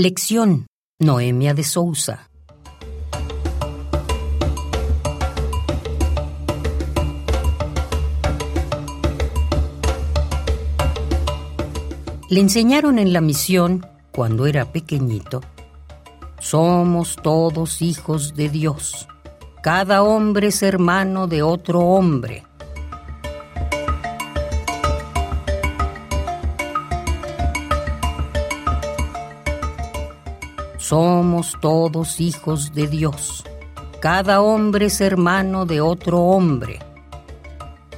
Lección Noemia de Sousa. Le enseñaron en la misión, cuando era pequeñito, somos todos hijos de Dios. Cada hombre es hermano de otro hombre. Somos todos hijos de Dios. Cada hombre es hermano de otro hombre.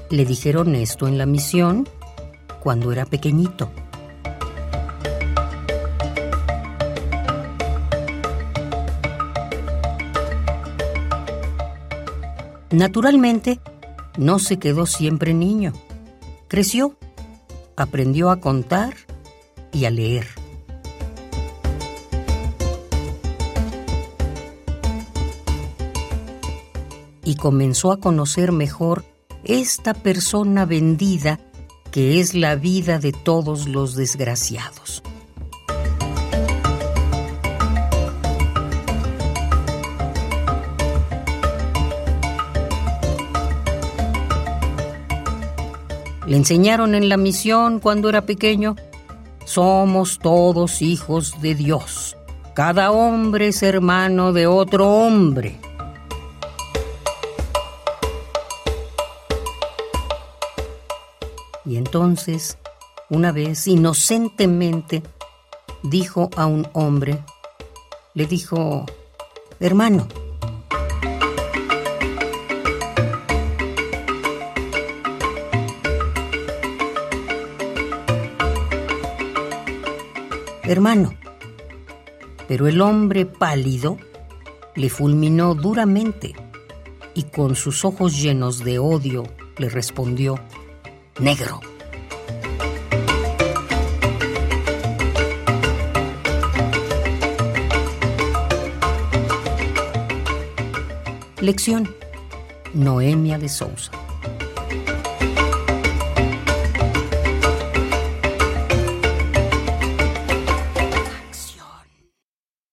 Le dijeron esto en la misión cuando era pequeñito. Naturalmente, no se quedó siempre niño. Creció, aprendió a contar y a leer. Y comenzó a conocer mejor esta persona vendida que es la vida de todos los desgraciados. Le enseñaron en la misión cuando era pequeño, somos todos hijos de Dios. Cada hombre es hermano de otro hombre. Y entonces, una vez, inocentemente, dijo a un hombre, le dijo, hermano, hermano. Pero el hombre pálido le fulminó duramente y con sus ojos llenos de odio le respondió, negro. Lección Noemia de Sousa.